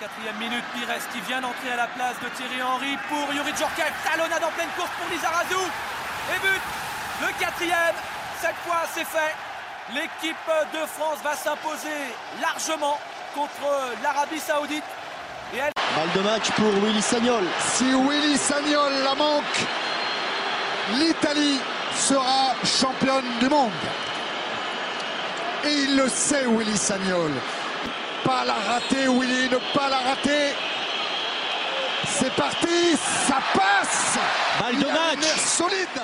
84e minute, Pires qui vient d'entrer à la place de Thierry Henry pour Yuri Djorkaeff. Talonnade en pleine course pour Lizarazu. Et but, le quatrième. Cette fois, c'est fait. L'équipe de France va s'imposer largement contre l'Arabie Saoudite. Et elle... Balle de match pour Willy Sagnol. Si Willy Sagnol la manque, l'Italie sera championne du monde. Et il le sait, Willy Sagnol. Pas la rater, Willy, ne pas la rater. C'est parti, ça passe Balle de match solide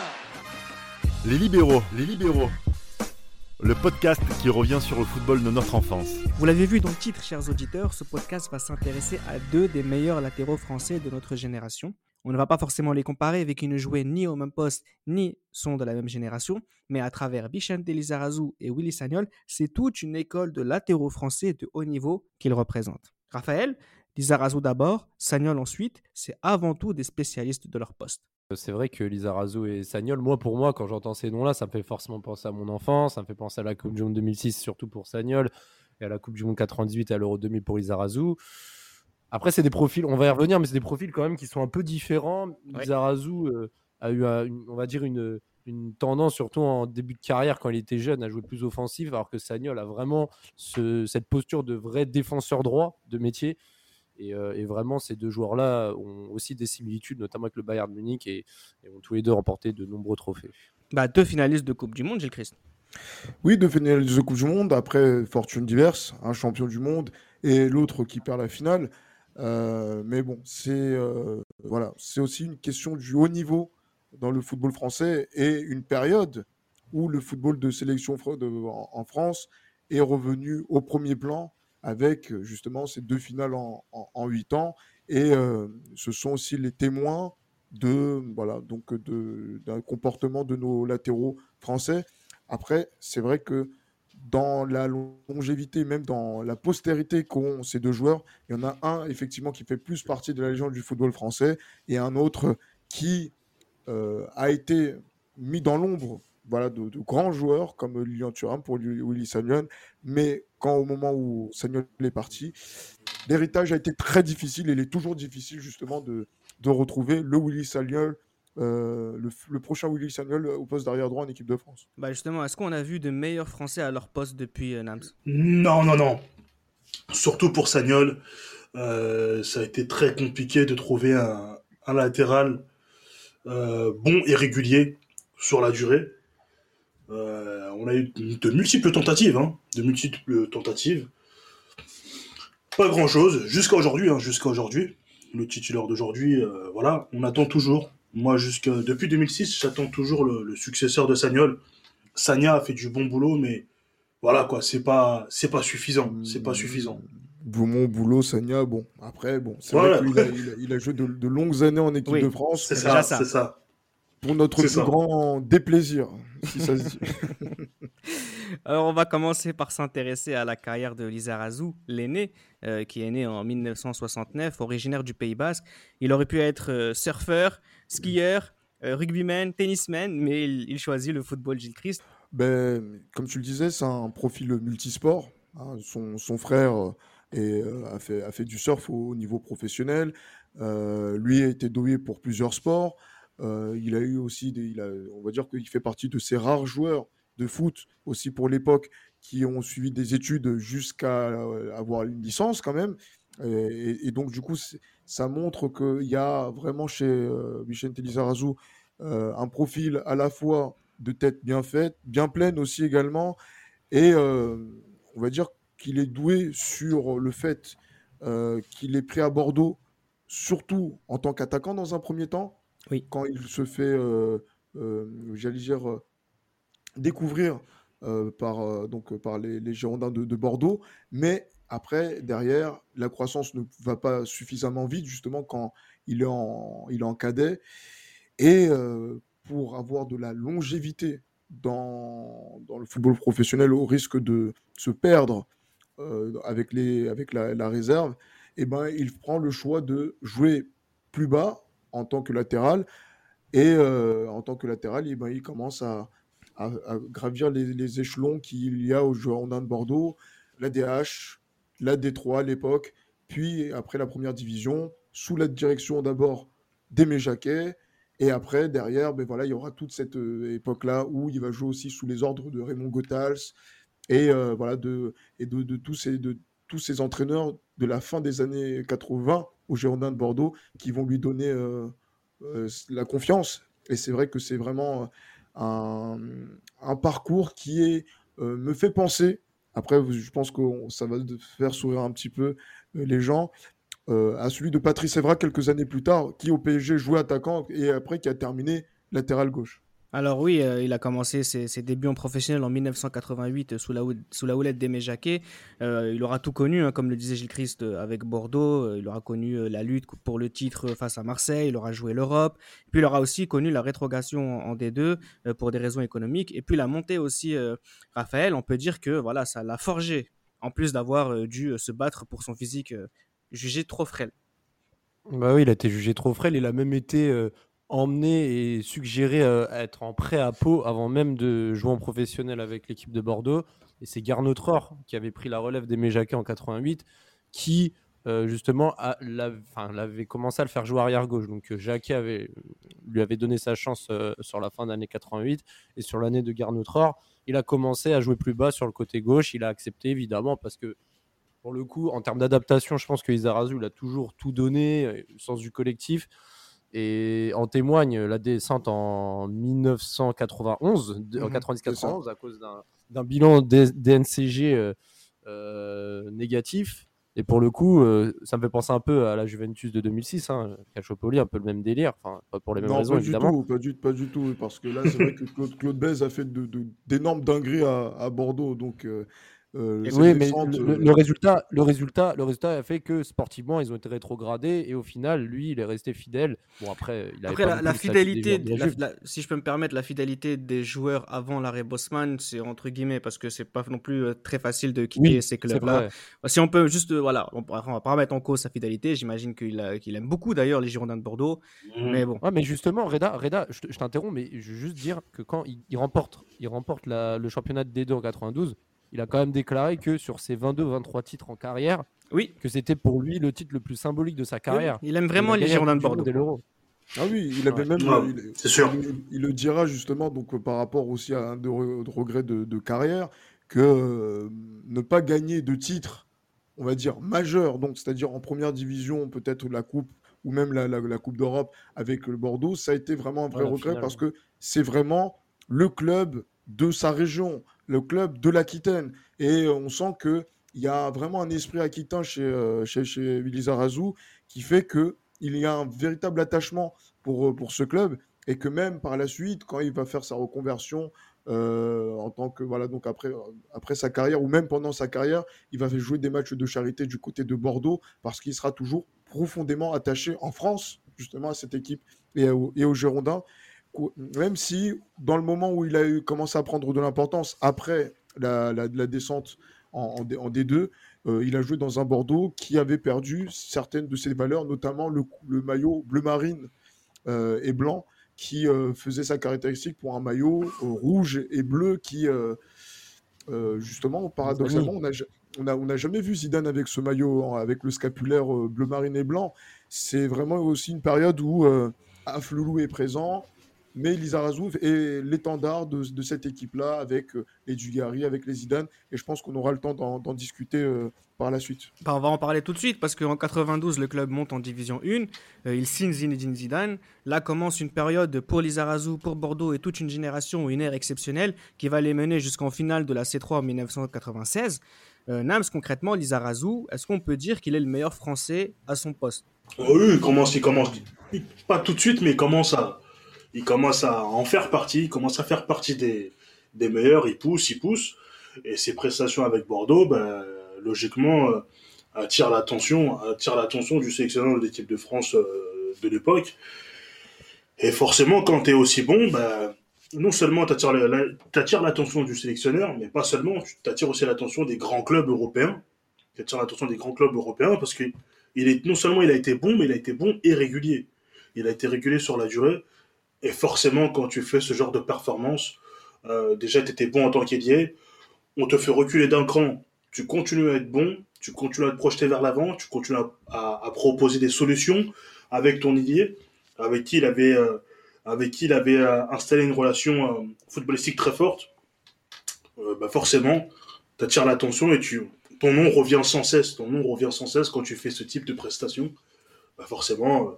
Les libéraux, les libéraux. Le podcast qui revient sur le football de notre enfance. Vous l'avez vu dans le titre, chers auditeurs, ce podcast va s'intéresser à deux des meilleurs latéraux français de notre génération. On ne va pas forcément les comparer avec une jouée ni au même poste, ni sont de la même génération, mais à travers Bichente Lizarazu et Willy Sagnol, c'est toute une école de latéraux français de haut niveau qu'ils représentent. Raphaël, Lizarazu d'abord, Sagnol ensuite, c'est avant tout des spécialistes de leur poste. C'est vrai que Lizarazu et Sagnol, moi pour moi, quand j'entends ces noms-là, ça me fait forcément penser à mon enfance, ça me fait penser à la Coupe du Monde 2006, surtout pour Sagnol, et à la Coupe du Monde 98 et à l'Euro 2000 pour Lizarazu. Après, c'est des profils, on va y revenir, mais c'est des profils quand même qui sont un peu différents. Ouais. Euh, a eu, une, on va dire, une, une, tendance, surtout en début de carrière, quand il était jeune, à jouer plus offensif, alors que Sagnol a vraiment ce, cette posture de vrai défenseur droit de métier. Et, euh, et vraiment, ces deux joueurs-là ont aussi des similitudes, notamment avec le Bayern Munich, et, et ont tous les deux remporté de nombreux trophées. Bah, deux finalistes de Coupe du Monde, Gilles Christ. Oui, deux finalistes de Coupe du Monde, après fortune diverse, un champion du monde et l'autre qui perd la finale. Euh, mais bon, c'est euh, voilà, c'est aussi une question du haut niveau dans le football français et une période où le football de sélection en, France est revenu au premier plan avec justement ces deux finales en, 8 ans et euh, ce sont aussi les témoins de voilà donc d'un comportement de nos latéraux français. Après, c'est vrai que dans la longévité, même dans la postérité qu'ont ces deux joueurs, il y en a un effectivement qui fait plus partie de la légende du football français et un autre qui euh, a été mis dans l'ombre voilà, de, grands joueurs comme Lilian Thuram pour Willy Sagnol. Mais quand au moment où Sagnol est parti, l'héritage a été très difficile et il est toujours difficile justement de, de retrouver le Willy Sagnol euh, le, le, prochain Willy Sagnol au poste d'arrière droit en équipe de France. Bah justement, est-ce qu'on a vu de meilleurs Français à leur poste depuis euh, Nams? Non, non, non. Surtout pour Sagnol, euh, ça a été très compliqué de trouver un, un latéral euh, bon et régulier sur la durée. Euh, on a eu de multiples tentatives, hein, de multiples tentatives. Pas grand-chose jusqu'à aujourd'hui, hein, jusqu'à aujourd'hui. Le titulaire d'aujourd'hui, voilà, on attend toujours moi, jusque depuis 2006, j'attends toujours le, le, successeur de Sagnol. Sagna a fait du bon boulot, mais voilà quoi, c'est pas, c'est pas suffisant, c'est pas suffisant. Beaumont, boulot, Sagna, bon, après, bon, c'est voilà. vrai qu'il a, il a, il a, joué de, de, longues années en équipe oui, de France. C'est ça, c'est ça. Pour notre plus ça. grand déplaisir, si ça se dit. Alors, on va commencer par s'intéresser à la carrière de Lizarazu, l'aîné, euh, qui est né en 1969, originaire du Pays Basque. Il aurait pu être euh, surfeur, skieur, euh, rugbyman, tennisman, mais il, choisit le football Gilles. Ben, comme tu le disais, c'est un profil multisport. Hein. Son, frère a, fait, a, fait, du surf au, au niveau professionnel. lui a été doué pour plusieurs sports. il a eu aussi, on va dire qu'il fait partie de ces rares joueurs de foot aussi pour l'époque qui ont suivi des études jusqu'à avoir une licence quand même. Et, et donc, du coup, ça montre qu'il y a vraiment chez euh, Vicente Lizarazu euh, un profil à la fois de tête bien faite, bien pleine aussi également. Et euh, on va dire qu'il est doué sur le fait qu'il est pris à Bordeaux, surtout en tant qu'attaquant dans un premier temps. Oui. Quand il se fait, j'allais dire, découvrir euh, par, euh, donc, par les, les Girondins de, de, Bordeaux. Mais après, derrière, la croissance ne va pas suffisamment vite, justement, quand il est en, il est en cadet. Et euh, pour avoir de la longévité dans, dans, le football professionnel, au risque de se perdre avec, les, avec la, réserve, eh ben, il prend le choix de jouer plus bas en tant que latéral. Et en tant que latéral, eh ben, il commence à, à, gravir les, échelons qu'il y a au Girondins de Bordeaux, la DH, la D3 à l'époque, puis après la première division, sous la direction d'abord d'Aimé Jacquet, et après, derrière, ben voilà, il y aura toute cette euh, époque-là où il va jouer aussi sous les ordres de Raymond Goethals et, euh, voilà, de, et de, tous ces, de tous ces entraîneurs de la fin des années 80 au Girondin de Bordeaux qui vont lui donner euh, la confiance. Et c'est vrai que c'est vraiment un, parcours qui me fait penser, après je pense que ça va faire sourire un petit peu les gens, euh, à celui de Patrice Evra quelques années plus tard, qui au PSG jouait attaquant et après qui a terminé latéral gauche. Alors oui, euh, il a commencé ses, débuts en professionnel en 1988 sous la, sous la houlette d'Aimé Jacquet. Euh, il aura tout connu, hein, comme le disait Gilles Christ avec Bordeaux. il aura connu la lutte pour le titre face à Marseille. Il aura joué l'Europe. Puis il aura aussi connu la rétrogradation en, D2 pour des raisons économiques. Et puis la montée aussi, Raphaël, on peut dire que voilà, ça l'a forgé. En plus d'avoir dû se battre pour son physique jugé trop frêle. Bah oui, il a été jugé trop frêle. Il a même été euh, emmené et suggéré euh, à être en prêt à Pau avant même de jouer en professionnel avec l'équipe de Bordeaux. Et c'est Garnaud Tror qui avait pris la relève des Jacquet en 88 qui euh, justement l'avait commencé à le faire jouer arrière gauche. Donc Jacquet avait, lui avait donné sa chance sur la fin d'année 88 et sur l'année de Garnaud Tror, il a commencé à jouer plus bas sur le côté gauche. Il a accepté évidemment parce que pour le coup, en termes d'adaptation, je pense que Izarazu il a toujours tout donné, euh, sens du collectif. Et en témoigne la descente en 1991, en 90-91, mmh à cause d'un bilan DNCG euh, euh, négatif. Et pour le coup, ça me fait penser un peu à la Juventus de 2006, hein, Calciopoli, un peu le même délire, enfin pas pour les mêmes raisons pas évidemment. Du tout, pas, du, pas du tout, parce que là c'est vrai que Claude, Claude a fait d'énormes dingueries à, Bordeaux, donc euh, oui, mais euh, le, résultat, le, résultat, le résultat a fait que sportivement, ils ont été rétrogradés et au final, lui, il est resté fidèle. Bon, après, il après la, fidélité, si je peux me permettre, la fidélité des joueurs avant l'arrêt Bosman, c'est entre guillemets parce que c'est pas non plus euh, très facile de quitter ces clubs-là. Si on peut juste, voilà, on, on, va pas remettre en cause sa fidélité. J'imagine qu'il aime beaucoup d'ailleurs les Girondins de Bordeaux. Mmh. Mais bon. mais justement, Reda, Reda je, t'interromps, mais je veux juste dire que quand il, remporte, il remporte le championnat de D2 en 92 il a quand même déclaré que sur ses 22-23 titres en carrière, oui. que c'était pour lui le titre le plus symbolique de sa carrière. il aime vraiment les Girondins de Bordeaux. Ah oui, il avait même. c'est sûr. Il, le dira justement donc par rapport aussi à un de, regret de, carrière que euh, ne pas gagner de titre, on va dire majeur, donc c'est-à-dire en première division, peut-être la coupe ou même la, coupe d'Europe avec le Bordeaux, ça a été vraiment un vrai regret parce que c'est vraiment le club de sa région, le club de l'Aquitaine. Et on sent qu'il y a vraiment un esprit aquitain chez, euh, chez, chez qui fait qu'il y a un véritable attachement pour, euh, pour ce club et que même par la suite, quand il va faire sa reconversion euh, en tant que voilà donc après après sa carrière ou même pendant sa carrière, il va jouer des matchs de charité du côté de Bordeaux parce qu'il sera toujours profondément attaché en France justement à cette équipe et, et aux Girondins même si dans le moment où il a commencé à prendre de l'importance après la, descente en, D2, euh, il a joué dans un Bordeaux qui avait perdu certaines de ses valeurs, notamment le, maillot bleu marine euh, et blanc qui euh, faisait sa caractéristique pour un maillot rouge et bleu qui, justement, paradoxalement, on n'a jamais vu Zidane avec ce maillot, avec le scapulaire bleu marine et blanc. C'est vraiment aussi une période où Afloulou est présent, mais Lizarazu est l'étendard de, cette équipe-là avec euh, les Dugarry, avec les Zidane, et je pense qu'on aura le temps d'en discuter euh, par la suite. Bah, on va en parler tout de suite, parce qu'en 92, le club monte en division 1, euh, il signe Zinedine Zidane, là commence une période pour Lizarazu, pour Bordeaux et toute une génération, une ère exceptionnelle, qui va les mener jusqu'en finale de la C3 en 1996. Nams, concrètement, Lizarazu, est-ce qu'on peut dire qu'il est le meilleur français à son poste? Oui, il commence, il commence, pas tout de suite, mais il commence à il commence à en faire partie, il commence à faire partie des, des meilleurs, il pousse, il pousse, et ses prestations avec Bordeaux, ben, logiquement, euh, attirent l'attention, attire l'attention du sélectionneur de l'équipe de France euh, de l'époque. Et forcément, quand tu es aussi bon, ben, non seulement tu attires l'attention du sélectionneur, mais pas seulement, tu attires aussi l'attention des grands clubs européens. Tu attires l'attention des grands clubs européens parce que il est, non seulement il a été bon, mais il a été bon et régulier. Il a été régulier sur la durée. Et forcément, quand tu fais ce genre de performance, euh, déjà, tu étais bon en tant qu'ailier, on te fait reculer d'un cran, tu continues à être bon, tu continues à te projeter vers l'avant, tu continues à, proposer des solutions avec ton idée, avec qui il avait, euh, euh, installé une relation footballistique très forte. bah forcément, tu attires l'attention et tu, ton nom revient sans cesse. Ton nom revient sans cesse quand tu fais ce type de prestation. Bah forcément,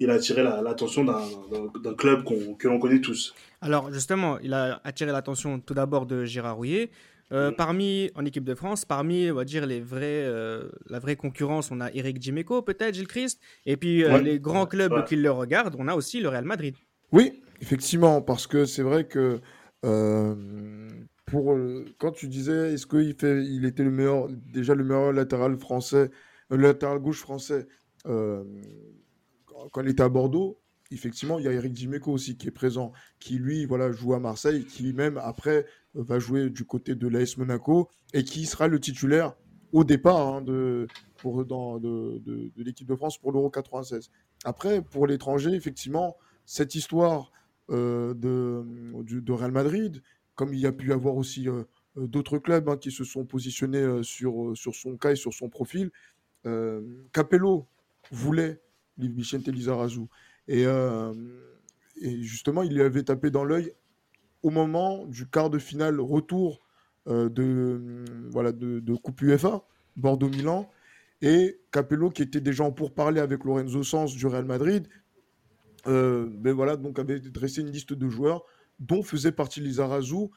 il a attiré l'attention d'un club que l'on connaît tous. Alors justement, il a attiré l'attention tout d'abord de Gérard Rouillet. Euh, mm. Parmi, en équipe de France, parmi, on va dire, les vrais, euh, la vraie concurrence, on a Eric Dimeco, peut-être, Gilles Christ. Et puis, euh, les grands clubs qui le regardent, on a aussi le Real Madrid. Oui, effectivement, parce que c'est vrai que pour, quand tu disais, est-ce qu'il fait, il était le meilleur, déjà le meilleur latéral français, le latéral gauche français, quand il était à Bordeaux, effectivement, il y a Eric Dimeco aussi qui est présent, qui lui, voilà, joue à Marseille, qui même après euh, va jouer du côté de l'AS Monaco et qui sera le titulaire au départ hein, de, pour, dans, de, de, l'équipe de France pour l'Euro 96. Après, pour l'étranger, effectivement, cette histoire euh, de, de, Real Madrid, comme il y a pu y avoir aussi euh, d'autres clubs hein, qui se sont positionnés sur, sur son cas et sur son profil, Capello voulait Vicente Lizarazu. Et, euh, et justement, il lui avait tapé dans l'œil au moment du quart de finale retour euh, de, voilà, de, Coupe UEFA, Bordeaux-Milan. Et Capello, qui était déjà en pourparlers avec Lorenzo Sanz du Real Madrid, euh, ben voilà, donc avait dressé une liste de joueurs dont faisait partie Lizarazu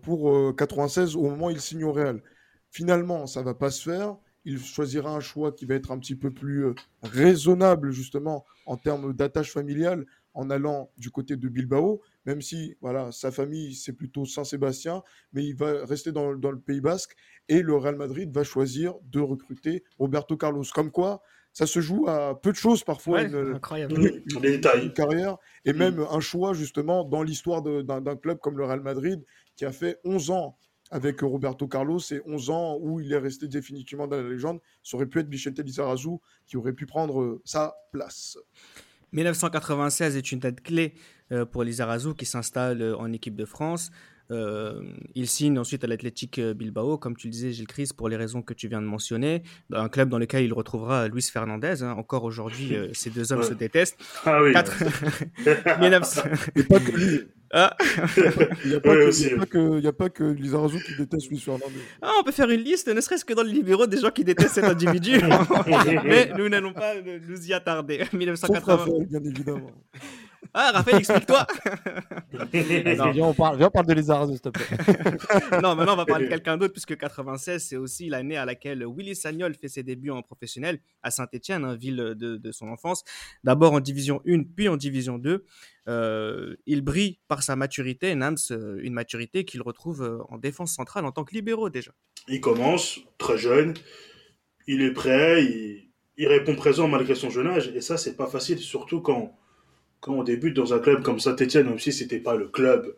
pour 96 au moment où il signe au Real. Finalement, ça va pas se faire il choisira un choix qui va être un petit peu plus euh, raisonnable justement en termes d'attache familiale en allant du côté de Bilbao, même si voilà sa famille c'est plutôt Saint-Sébastien, mais il va rester dans, le Pays Basque et le Real Madrid va choisir de recruter Roberto Carlos. Comme quoi, ça se joue à peu de choses parfois, une, carrière et mm. même un choix justement dans l'histoire d'un club comme le Real Madrid qui a fait 11 ans avec Roberto Carlos et 11 ans où il est resté définitivement dans la légende. Ça aurait pu être Vicente Lizarazu qui aurait pu prendre euh, sa place. 1996 est une date clé euh, pour Lizarazu qui s'installe euh, en équipe de France. il signe ensuite à l'Athletic Bilbao, comme tu le disais, Gilles Chris, pour les raisons que tu viens de mentionner. Un club dans lequel il retrouvera Luis Fernandez. Hein. Encore aujourd'hui, ces deux hommes se détestent. Ah oui. Et pas que lui. Ah. Il n'y a, pas que, a pas que Lizarazu qui déteste Luis Fernandez. Ah, on peut faire une liste, ne serait-ce que dans le libéraux, des gens qui détestent cet individu. Mais nous n'allons pas nous y attarder. 1980. Raphaël, bien évidemment. Ah, Raphaël, explique-toi. viens, on parle, viens, on parle de Lizarazu, s'il te plaît. non, maintenant, on va parler de quelqu'un d'autre, puisque 96, c'est aussi l'année à laquelle Willy Sagnol fait ses débuts en professionnel à Saint-Etienne, hein, ville de, de, son enfance. D'abord en division 1, puis en division 2. Euh, il brille par sa maturité, Nams, euh, une maturité qu'il retrouve euh, en défense centrale en tant que libéraux déjà. Il commence très jeune, il est prêt, il, il répond présent malgré son jeune âge, et ça, c'est pas facile, surtout quand quand on débute dans un club comme Saint-Etienne, même si c'était pas le club.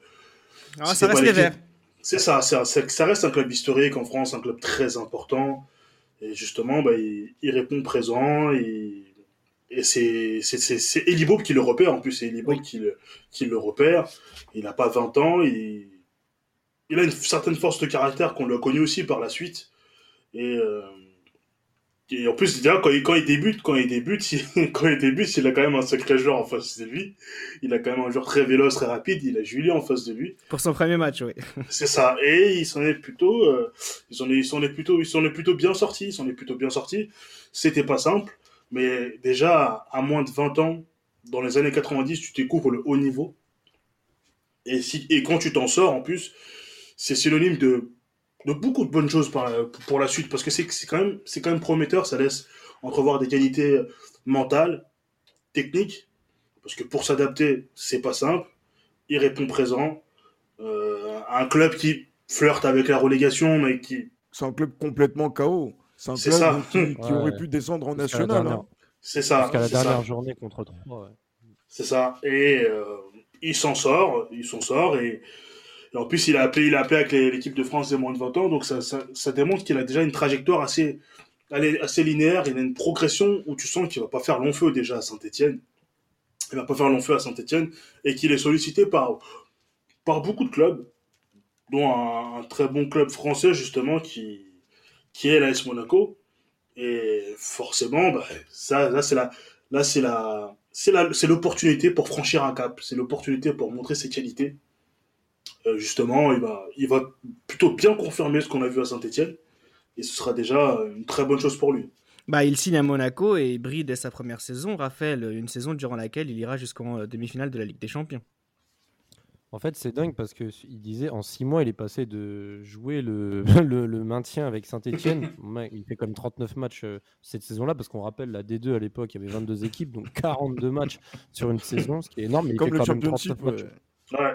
Ah, ça reste les Verts. C'est ça, ça, ça, reste un club historique en France, un club très important. Et justement, bah, il, répond présent. Et, et c'est Elibo qui le repère. En plus, c'est Elibo qui, le, qui le repère. Il n'a pas 20 ans. Il, il a une certaine force de caractère qu'on l'a connu aussi par la suite. Et, euh, et en plus, quand il, quand il débute, quand il débute, il, quand il débute, il a quand même un sacré joueur en face de lui. Il a quand même un joueur très véloce, très rapide. Il a Julien en face de lui. Pour son premier match, oui. C'est ça. Et il s'en est plutôt, euh, ils sont ils sont est plutôt, ils sont est plutôt bien sortis. Ils sont est plutôt bien sortis. C'était pas simple, mais déjà à moins de 20 ans, dans les années 90, tu découvres le haut niveau. Et si, et quand tu t'en sors, en plus, c'est synonyme de de beaucoup de bonnes choses pour la suite parce que c'est quand même c'est quand même prometteur ça laisse entrevoir des qualités mentales techniques parce que pour s'adapter c'est pas simple. Il répond présent. Euh, un club qui flirte avec la relégation mais qui c'est un club complètement chaos c'est un club qui, aurait pu descendre en national hein. c'est ça jusqu'à la dernière journée contre 3 c'est ça. Et euh, il s'en sort il s'en sort et en plus, il a appelé, il a appelé avec l'équipe de France des moins de 20 ans, donc ça, ça, démontre qu'il a déjà une trajectoire assez, assez linéaire. Il a une progression où tu sens qu'il va pas faire long feu déjà à Saint-Etienne. Il va pas faire long feu à Saint-Etienne et qu'il est sollicité par, par beaucoup de clubs, dont un, très bon club français justement qui, qui est l'AS Monaco. Et forcément, bah, ça, là, c'est la, là, c'est la, c'est la, c'est l'opportunité pour franchir un cap. C'est l'opportunité pour montrer ses qualités. Euh, justement, il va, il va plutôt bien confirmer ce qu'on a vu à Saint-Etienne. Et ce sera déjà une très bonne chose pour lui. Bah, il signe à Monaco et brille dès sa première saison. Raphaël, une saison durant laquelle il ira jusqu'en euh, demi-finale de la Ligue des Champions. En fait, c'est dingue parce qu'il disait en six mois, il est passé de jouer le, le, maintien avec Saint-Etienne. il fait comme 39 matchs euh, cette saison-là parce qu'on rappelle la D2 à l'époque, il y avait 22 équipes, donc 42 matchs sur une saison, ce qui est énorme. Mais comme il fait le quand même 39 matchs. Ouais,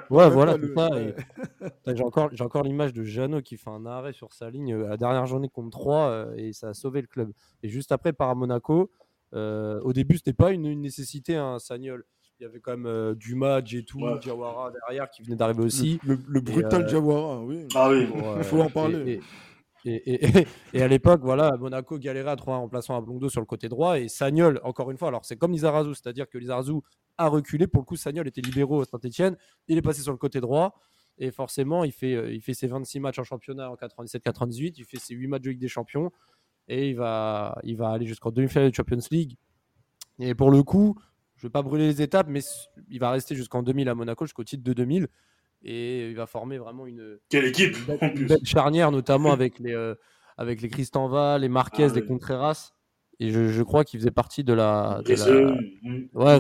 voilà, c'est ça. j'ai encore, j'ai encore l'image de Jeannot qui fait un arrêt sur sa ligne euh, à la dernière journée contre 3 euh, et ça a sauvé le club. Et juste après, par à Monaco, au début, c'était pas une, une nécessité, un hein, Sagnol il y avait quand même euh, Dumas, Jetou, Jawara derrière qui venait d'arriver aussi. Le, brutal euh, Jawara, oui. Ah oui, il faut en parler. Et, et, à l'époque, voilà, Monaco galérait à trouver un remplaçant à Blondo sur le côté droit et Sagnol, encore une fois, alors c'est comme Lizarazu, c'est-à-dire que Lizarazu a reculé. Pour le coup, Sagnol était libéraux à Saint-Etienne, il est passé sur le côté droit et forcément, il fait, euh, il fait ses 26 matchs en championnat en 97-98, il fait ses 8 matchs de Ligue des Champions et il va, il va aller jusqu'en demi-finale de Champions League. Et pour le coup, je ne vais pas brûler les étapes, mais il va rester jusqu'en 2000 à Monaco, jusqu'au titre de 2000. Et il va former vraiment une, Quelle équipe, belle, charnière, notamment avec les, euh, avec les les Marquez, ah les Contreras. Et je, crois qu'il faisait partie de la. Ouais,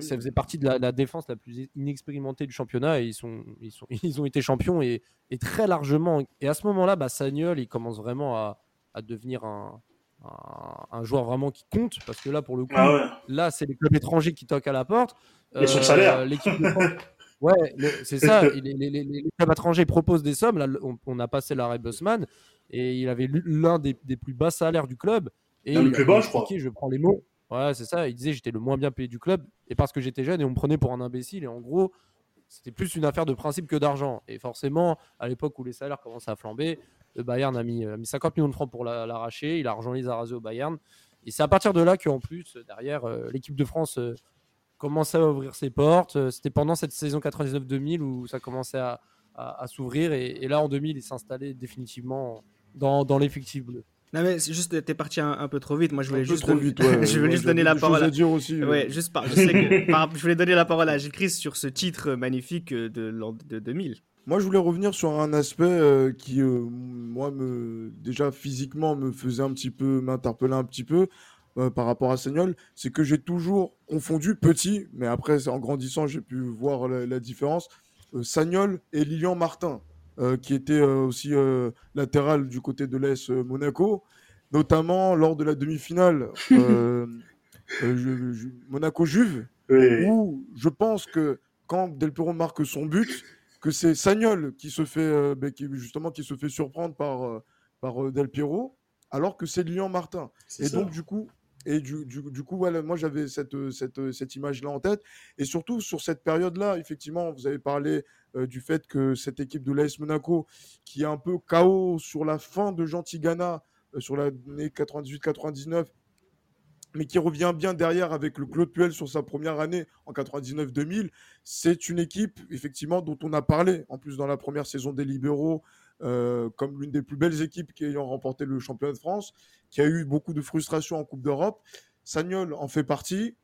ça faisait partie de la, défense la plus inexpérimentée du championnat. Et ils, sont, ils, sont, ils ont été champions et, et très largement. Et à ce moment-là, bah, Sagnol, il commence vraiment à, à devenir un, un, joueur vraiment qui compte parce que là pour le coup ah là c'est les clubs étrangers qui toquent à la porte et son salaire euh, l'équipe ouais c'est ça les, clubs étrangers proposent des sommes là on, a passé l'arrêt Bussman et il avait l'un des, plus bas salaires du club et le plus bas je crois je prends les mots ouais c'est ça il disait j'étais le moins bien payé du club et parce que j'étais jeune et on me prenait pour un imbécile et en gros c'était plus une affaire de principe que d'argent. Et forcément, à l'époque où les salaires commençaient à flamber, le Bayern a mis, 50 millions de francs pour l'arracher. Il a rejoint les Arasés au Bayern. Et c'est à partir de là qu'en plus, derrière, euh, l'équipe de France euh, commençait à ouvrir ses portes. Euh, c'était pendant cette saison 99-2000 où ça commençait à, s'ouvrir. Et, là, en 2000, il s'installait définitivement dans, dans l'effectif bleu. Non mais c'est juste t'es parti un, peu trop vite. Moi je voulais juste vite, je voulais juste donner la parole à dire aussi. Ouais, juste par... je, sais que, je voulais donner la parole à Gilles Christ sur ce titre magnifique de, de 2000. Moi, je voulais revenir sur un aspect euh, qui, euh, moi, me, déjà physiquement, me faisait un petit peu, m'interpellait un petit peu euh, par rapport à Seignol. C'est que j'ai toujours confondu petit, mais après, en grandissant, j'ai pu voir la, différence. Sagnol et Lilian Martin, qui était aussi latéral du côté de l'AS Monaco, notamment lors de la demi-finale Monaco-Juve, où je pense que quand Del Piero marque son but, que c'est Sagnol qui se fait euh, ben, qui, justement qui se fait surprendre par, euh, par euh, Del Piero, alors que c'est Lyon Martin. Et donc du coup, et du, coup, moi j'avais cette, cette, cette image-là en tête. Et surtout sur cette période-là, effectivement, vous avez parlé du fait que cette équipe de l'AS Monaco, qui est un peu chaos sur la fin de Gentigana, sur l'année 98-99, mais qui revient bien derrière avec le Claude Puel sur sa première année en 99-2000. C'est une équipe, effectivement, dont on a parlé, en plus dans la première saison des Libéraux, euh, comme l'une des plus belles équipes qui ayant remporté le championnat de France, qui a eu beaucoup de frustration en Coupe d'Europe. Sagnol en fait partie.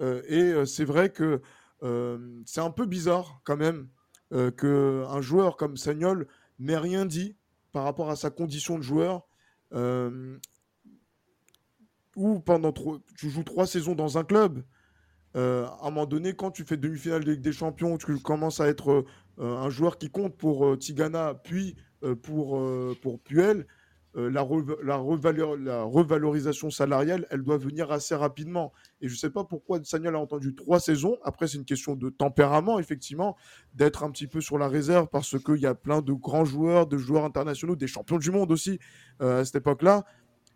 Euh, et euh, c'est vrai que c'est un peu bizarre quand même qu'un joueur comme Sagnol n'ait rien dit par rapport à sa condition de joueur ou pendant tu joues trois saisons dans un club, euh, à un moment donné, quand tu fais demi-finale des Champions, tu commences à être euh, un joueur qui compte pour euh, Tigana, puis pour, pour Puel, la, la, revalorisation salariale, elle doit venir assez rapidement. Et je ne sais pas pourquoi Sagnol a entendu trois saisons. Après, c'est une question de tempérament, effectivement, d'être un petit peu sur la réserve parce qu'il y a plein de grands joueurs, de joueurs internationaux, des champions du monde aussi à cette époque-là.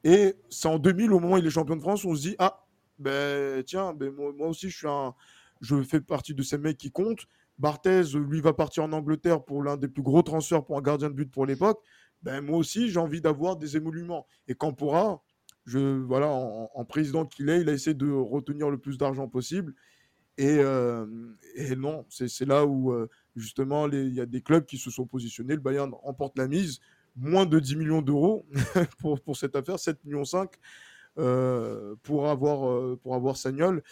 Et c'est en 2000, au moment où il est champion de France, on se dit Ah, ben tiens, ben, moi, aussi, je, suis un, je fais partie de ces mecs qui comptent. Barthez, lui, va partir en Angleterre pour l'un des plus gros transferts pour un gardien de but pour l'époque. Ben, moi aussi, j'ai envie d'avoir des émoluments. Et pourra, je, voilà, en, président qu'il est, il a essayé de retenir le plus d'argent possible. Et, euh, non, c'est là où, euh, justement, il y a des clubs qui se sont positionnés. Le Bayern remporte la mise moins de 10 millions d'euros pour, pour cette affaire, 7 millions 5 pour avoir pour avoir Sagnol.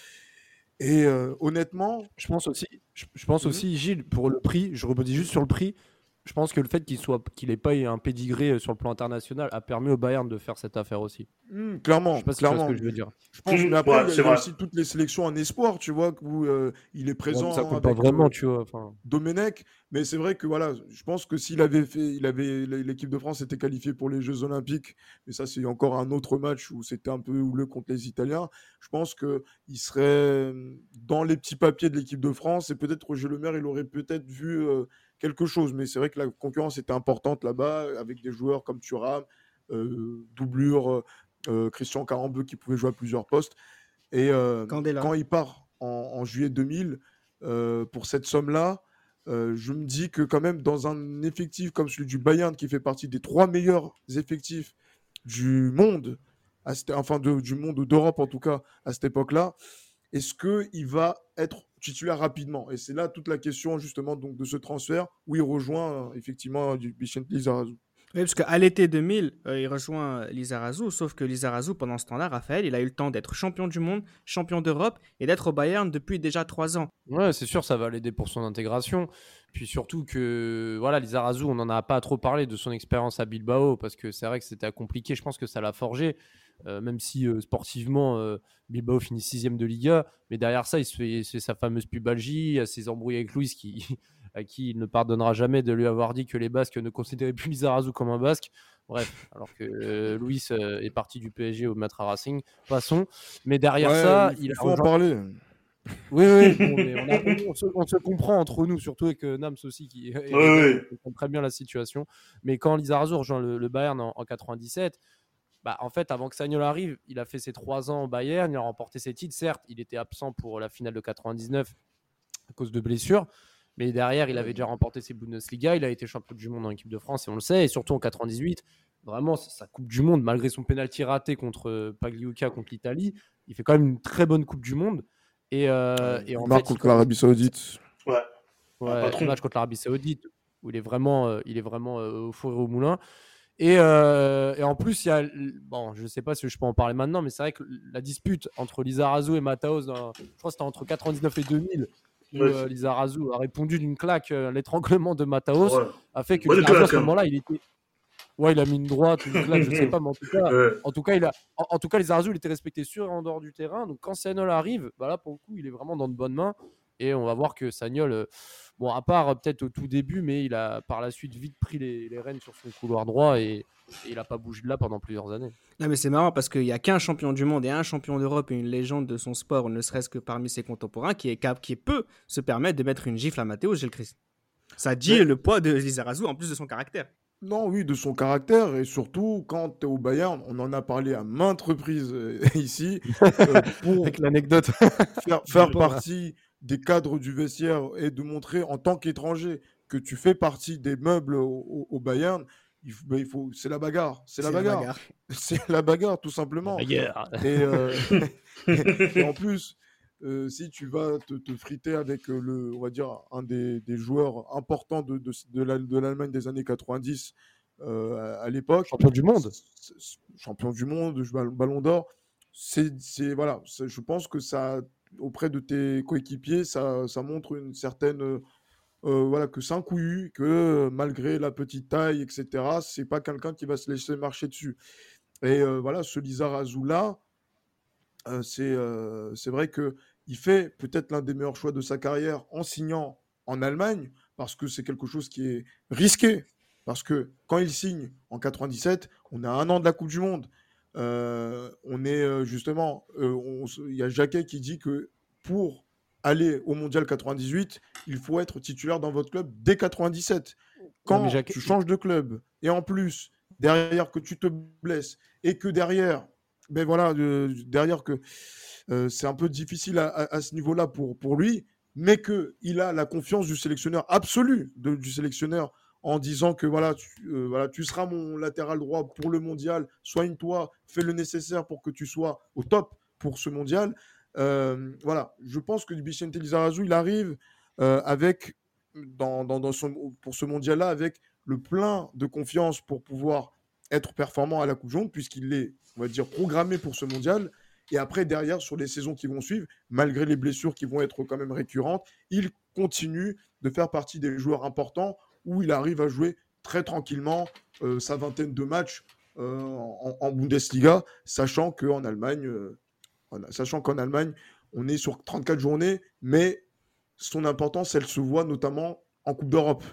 Et honnêtement, je pense aussi, je, pense mmh aussi, Gilles, pour le prix, je rebondis juste sur le prix je pense que le fait qu'il soit qu'il n'ait pas un pédigré euh, sur le plan international a permis au Bayern de faire cette affaire aussi. Mmh, clairement, je sais clairement. ce que je veux dire. Je pense mmh, après, il y a aussi toutes les sélections en espoir, tu vois, où euh, il est présent. ça compte pas vraiment, euh, tu vois. Domenech, mais c'est vrai que voilà, je pense que s'il avait fait, il avait l'équipe de France était qualifiée pour les Jeux Olympiques, mais ça c'est encore un autre match où c'était un peu houleux contre les Italiens. Je pense que il serait dans les petits papiers de l'équipe de France et peut-être Roger Le Maire, il aurait peut-être vu quelque chose. Mais c'est vrai que la concurrence était importante là-bas, avec des joueurs comme Thuram, euh, Doublure, euh, Christian Carambeu qui pouvait jouer à plusieurs postes. Et euh, quand il part en, juillet 2000, pour cette somme-là, je me dis que quand même dans un effectif comme celui du Bayern, qui fait partie des trois meilleurs effectifs du monde, enfin du monde d'Europe en tout cas à cette époque-là, est-ce qu'il va être titulaire rapidement Et c'est là toute la question justement donc, de ce transfert où il rejoint euh, effectivement du Vicente Lizarazu. Oui, parce qu'à l'été 2000, euh, il rejoint Lizarazu, sauf que Lizarazu, pendant ce temps-là, Raphaël, il a eu le temps d'être champion du monde, champion d'Europe et d'être au Bayern depuis déjà trois ans. Ouais, c'est sûr, ça va l'aider pour son intégration. Puis surtout que, voilà, Lizarazu, on n'en a pas trop parlé de son expérience à Bilbao, parce que c'est vrai que c'était compliqué, je pense que ça l'a forgé. Euh, même si euh, sportivement, euh, Bilbao finit sixième de Liga. Mais derrière ça, il se fait, sa fameuse pubalgie, a ses embrouilles avec Luis qui, à qui il ne pardonnera jamais de lui avoir dit que les Basques ne considéraient plus Lizarazu comme un Basque. Bref, alors que Luis est parti du PSG au Matra Racing. Passons. Mais derrière ça, il, faut en parler. Oui, oui, on, se, comprend entre nous, surtout avec Nams aussi, qui comprend très bien la situation. Mais quand Lizarazu rejoint le, Bayern en, en 97, bah, en fait, avant que Sagnol arrive, il a fait ses trois ans au Bayern, il a remporté ses titres. Certes, il était absent pour la finale de 99 à cause de blessures, mais derrière, il avait déjà remporté ses Bundesliga, il a été champion du monde en équipe de France, et on le sait, et surtout en 98, vraiment, sa Coupe du Monde, malgré son pénalty raté contre euh, Pagliuca contre l'Italie, il fait quand même une très bonne Coupe du Monde. Et, euh, et en fait, contre l'Arabie Saoudite. Ouais. ouais match contre l'Arabie Saoudite, où il est vraiment, euh, il est vraiment au four et au moulin. Euh, et, en plus, il y a. Bon, je ne sais pas si je peux en parler maintenant, mais c'est vrai que la dispute entre Lizarazu et Mataos, je crois que c'était entre 99 et 2000, où euh, Lizarazu a répondu d'une claque euh, l'étranglement de Mataos, a fait que à ce hein. moment-là, il était. Ouais, il a mis une droite, une claque, je ne sais pas, mais en tout cas, en tout cas, il a, en, tout cas, Lizarazu, il était respecté sur et en dehors du terrain. Donc quand Sagnol arrive, bah là, pour le coup, il est vraiment dans de bonnes mains. Et on va voir que Sagnol, Bon, à part euh, peut-être au tout début, mais il a par la suite vite pris les, rênes sur son couloir droit et, il n'a pas bougé de là pendant plusieurs années. Non, mais c'est marrant parce qu'il n'y a qu'un champion du monde et un champion d'Europe et une légende de son sport, ne serait-ce que parmi ses contemporains, qui, est cap, qui peut se permettre de mettre une gifle à Matteo Gilles Christ. Ça dit le poids de Lizarazu en plus de son caractère. Non, oui, de son caractère et surtout quand tu es au Bayern, on en a parlé à maintes reprises euh, ici. Euh, pour Avec l'anecdote. faire, faire partie des cadres du vestiaire et de montrer en tant qu'étranger que tu fais partie des meubles au, Bayern, il faut, il faut c'est la bagarre. C'est la bagarre. C'est la bagarre, tout simplement. Et, euh, et, en plus, euh, si tu vas te, friter avec euh, le, on va dire, un des, des joueurs importants de, de, de l'Allemagne des années 90 à, l'époque. Champion du monde. Champion du monde, ballon d'or. C'est, voilà, je pense que ça auprès de tes coéquipiers, ça, ça montre une certaine. Euh, euh, voilà, que c'est un couillu, que euh, malgré la petite taille, etc., c'est pas quelqu'un qui va se laisser marcher dessus. Et voilà, ce Lizarazu là, c'est c'est vrai que il fait peut-être l'un des meilleurs choix de sa carrière en signant en Allemagne, parce que c'est quelque chose qui est risqué. Parce que quand il signe en 97, on a un an de la Coupe du Monde. Euh, on est euh, justement, euh, il y a Jacquet qui dit que pour aller au Mondial 98, il faut être titulaire dans votre club dès 97. Quand tu changes de club et en plus derrière que tu te blesses et que derrière, ben voilà, derrière que c'est un peu difficile à, ce niveau-là pour, pour lui, mais que il a la confiance du sélectionneur absolu du sélectionneur en disant que voilà tu, euh, voilà, tu seras mon latéral droit pour le mondial, soigne-toi, fais le nécessaire pour que tu sois au top pour ce mondial. Euh, voilà, je pense que Vicente Lizarazu, il arrive euh, avec, pour ce mondial-là, avec le plein de confiance pour pouvoir être performant à la Coupe Monde, puisqu'il est, on va dire, programmé pour ce mondial. Et après, derrière, sur les saisons qui vont suivre, malgré les blessures qui vont être quand même récurrentes, il continue de faire partie des joueurs importants où il arrive à jouer très tranquillement euh, sa vingtaine de matchs euh, en, Bundesliga, sachant qu'en Allemagne, euh, sachant qu'en Allemagne, on est sur 34 journées, mais son importance, elle se voit notamment en Coupe d'Europe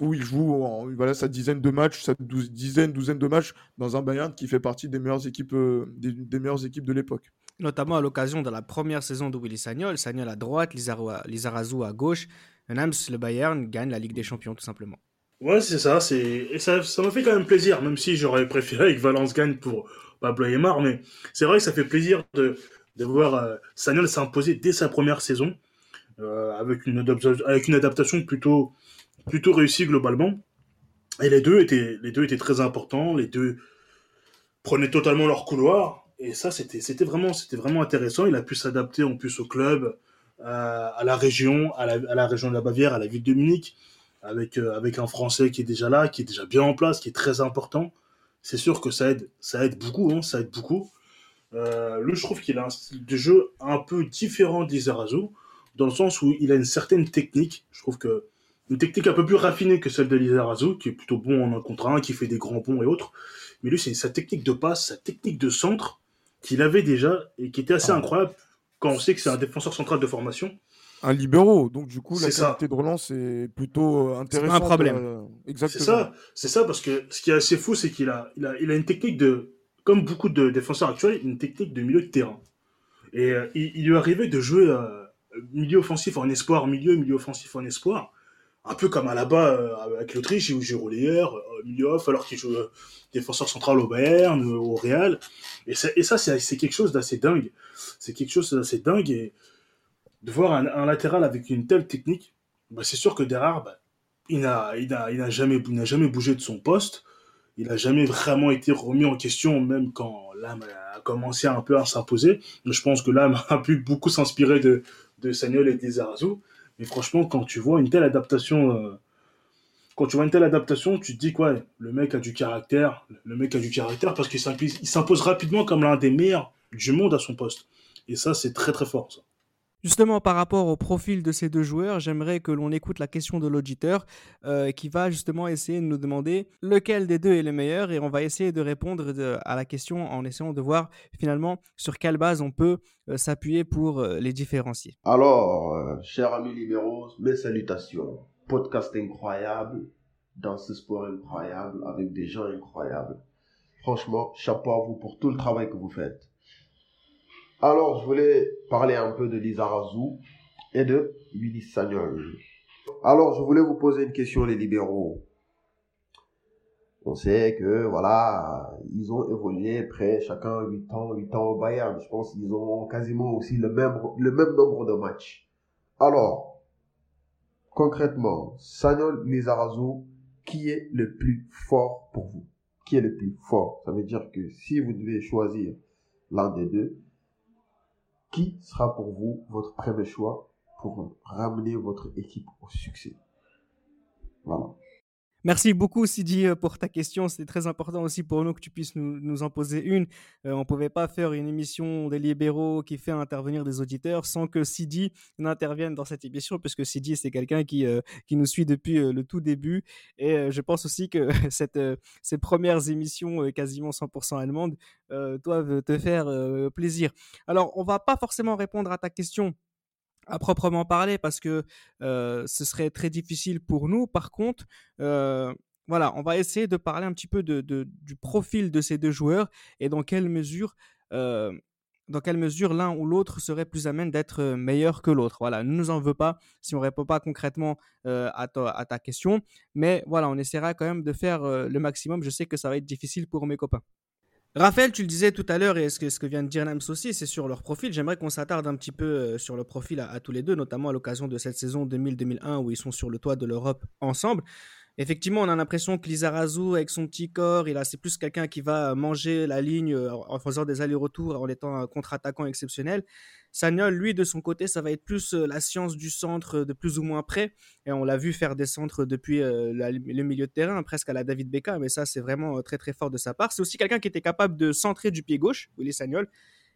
où il joue voilà, sa dizaine de matchs, sa dizaine, douzaine de matchs dans un Bayern qui fait partie des meilleures équipes, des, meilleures équipes de l'époque. Notamment à l'occasion de la première saison de Willy Sagnol, Sagnol à droite, Lizarazu à gauche, Nams, le Bayern gagne la Ligue des Champions tout simplement. Ouais, c'est ça. Ça, ça m'a fait quand même plaisir, même si j'aurais préféré que Valence gagne pour Pablo Aymar, mais c'est vrai que ça fait plaisir de, de voir euh, Sagnol s'imposer dès sa première saison euh, avec une avec une adaptation plutôt plutôt réussie globalement. Et les deux étaient les deux étaient très importants. Les deux prenaient totalement leur couloir. Et ça, c'était c'était vraiment c'était vraiment intéressant. Il a pu s'adapter en plus au club, euh, à la région, à la, région de la Bavière, à la ville de Munich avec, euh, avec un Français qui est déjà là, qui est déjà bien en place, qui est très important. C'est sûr que ça aide, ça aide beaucoup, hein, ça aide beaucoup. Euh, lui, je trouve qu'il a un style de jeu un peu différent d'Izarazu, dans le sens où il a une certaine technique. Je trouve que une technique un peu plus raffinée que celle de Lizarazu, qui est plutôt bon en un contre un, qui fait des grands bons et autres. Mais lui, c'est sa technique de passe, sa technique de centre qu'il avait déjà et qui était assez ah. incroyable quand on sait que c'est un défenseur central de formation un libéraux. Donc, du coup, la qualité de relance est plutôt intéressante. C'est un problème. Euh, exactement. C'est ça, c'est ça, parce que ce qui est assez fou, c'est qu'il a, il a, il a une technique de, comme beaucoup de défenseurs actuels, une technique de milieu de terrain. Et euh, il, lui arrivait de jouer euh, milieu offensif en espoir, milieu, milieu offensif en espoir. Un peu comme à la bas avec l'Autriche, il joue hier, milieu off, alors qu'il joue défenseur central au Bayern, au Real. Et, ça, c'est quelque chose d'assez dingue. C'est quelque chose d'assez dingue. Et, de voir un, latéral avec une telle technique, bah, c'est sûr que derrière, bah, il n'a jamais, bougé de son poste. Il n'a jamais vraiment été remis en question, même quand l'âme a commencé un peu à s'imposer. Je pense que l'âme a pu beaucoup s'inspirer de, de et des Arazu. Mais franchement, quand tu vois une telle adaptation, euh, quand tu vois une telle adaptation, tu te dis quoi Le mec a du caractère. Le mec a du caractère parce qu'il s'impose rapidement comme l'un des meilleurs du monde à son poste. Et ça, c'est très très fort. Ça. Justement, par rapport au profil de ces deux joueurs, j'aimerais que l'on écoute la question de l'auditeur euh, qui va justement essayer de nous demander lequel des deux est le meilleur et on va essayer de répondre à la question en essayant de voir finalement sur quelle base on peut euh, s'appuyer pour euh, les différencier. Alors, chers amis libéraux, mes salutations. Podcast incroyable, dans ce sport incroyable, avec des gens incroyables. Franchement, chapeau à vous pour tout le travail que vous faites. Alors, je voulais parler un peu de Lizarazu et de Willy Sagnol. Alors, je voulais vous poser une question, les libéraux. On sait que, voilà, ils ont évolué près chacun 8 ans, 8 ans au Bayern. Je pense qu'ils ont quasiment aussi le même, le même nombre de matchs. Alors, concrètement, Sagnol, Lizarazu, qui est le plus fort pour vous? Qui est le plus fort? Ça veut dire que si vous devez choisir l'un des deux, qui sera pour vous votre premier choix pour ramener votre équipe au succès? Voilà. Merci beaucoup, Sidi, euh, pour ta question. C'est très important aussi pour nous que tu puisses nous, en poser une. Euh, on ne pouvait pas faire une émission des libéraux qui fait intervenir des auditeurs sans que Sidi n'intervienne dans cette émission, puisque Sidi, c'est quelqu'un qui, euh, qui nous suit depuis le tout début. Et je pense aussi que cette, ces premières émissions quasiment 100% allemandes doivent te faire plaisir. Alors, on va pas forcément répondre à ta question à proprement parler parce que ce serait très difficile pour nous. Par contre, voilà, on va essayer de parler un petit peu du profil de ces deux joueurs et dans quelle mesure, dans quelle mesure l'un ou l'autre serait plus à même d'être meilleur que l'autre. Voilà, ne nous en veux pas si on répond pas concrètement à, ta, à, ta, question, mais voilà, on essaiera quand même de faire le maximum. Je sais que ça va être difficile pour mes copains. Raphaël, tu le disais tout à l'heure, et ce que, ce que vient de dire Nams aussi, c'est sur leur profil. J'aimerais qu'on s'attarde un petit peu euh, sur le profil à, tous les deux, notamment à l'occasion de cette saison 2000-2001 où ils sont sur le toit de l'Europe ensemble. Effectivement, on a l'impression que Lizarazu, avec son petit corps, il a, c'est plus quelqu'un qui va manger la ligne euh, en faisant des allers-retours, en étant un contre-attaquant exceptionnel. Sagnol, lui, de son côté, ça va être plus euh, la science du centre de plus ou moins près. Et on l'a vu faire des centres depuis euh, le milieu de terrain, presque à la David Beckham. Mais ça, c'est vraiment très, très fort de sa part. C'est aussi quelqu'un qui était capable de centrer du pied gauche, Willy Sagnol.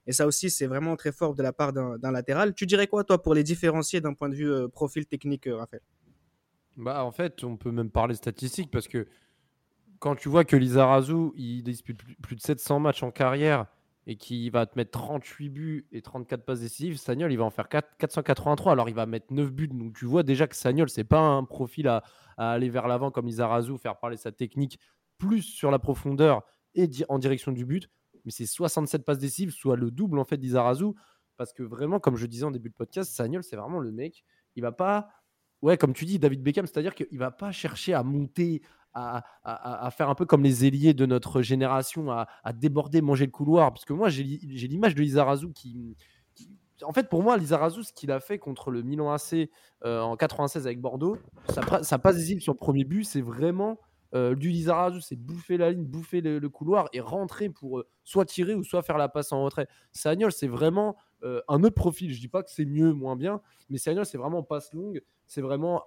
Et ça aussi, c'est vraiment très fort de la part d'un latéral. Tu dirais quoi, toi, pour les différencier d'un point de vue profil technique, Raphaël? Bah, en fait, on peut même parler statistiques parce que quand tu vois que Lizarazu, il dispute plus de 700 matchs en carrière et qu'il va te mettre 38 buts et 34 passes décisives, Sagnol, il va en faire 4, 483. Alors, il va mettre 9 buts. Donc, tu vois déjà que Sagnol, c'est pas un profil à, aller vers l'avant comme Lizarazu, faire parler sa technique plus sur la profondeur et en direction du but. Mais c'est 67 passes décisives, soit le double en fait d'Izarazu. Parce que vraiment, comme je disais en début de podcast, Sagnol, c'est vraiment le mec. Il va pas ouais, comme tu dis, David Beckham, c'est-à-dire qu'il va pas chercher à monter, à, faire un peu comme les ailiers de notre génération, à, déborder, manger le couloir. Parce que moi, j'ai l'image de Lizarazu qui, En fait, pour moi, Lizarazu, ce qu'il a fait contre le Milan AC euh, en 96 avec Bordeaux, ça, passe visible sur le premier but, c'est vraiment euh, du Lizarazu, c'est bouffer la ligne, bouffer le, couloir et rentrer pour euh, soit tirer ou soit faire la passe en retrait. Sagnol, c'est vraiment euh, un autre profil. Je dis pas que c'est mieux, moins bien, mais Sagnol, c'est vraiment passe longue. C'est vraiment,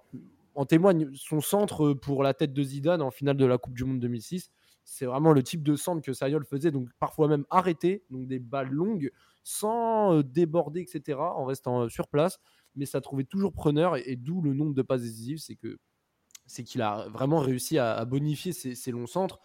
en témoigne son centre pour la tête de Zidane en finale de la Coupe du Monde 2006. C'est vraiment le type de centre que Sagnol faisait, donc parfois même arrêté, donc des balles longues, sans euh, déborder, etc., en restant euh, sur place. Mais ça trouvait toujours preneur, et, d'où le nombre de passes décisives, c'est que c'est qu'il a vraiment réussi à, bonifier ses, longs centres.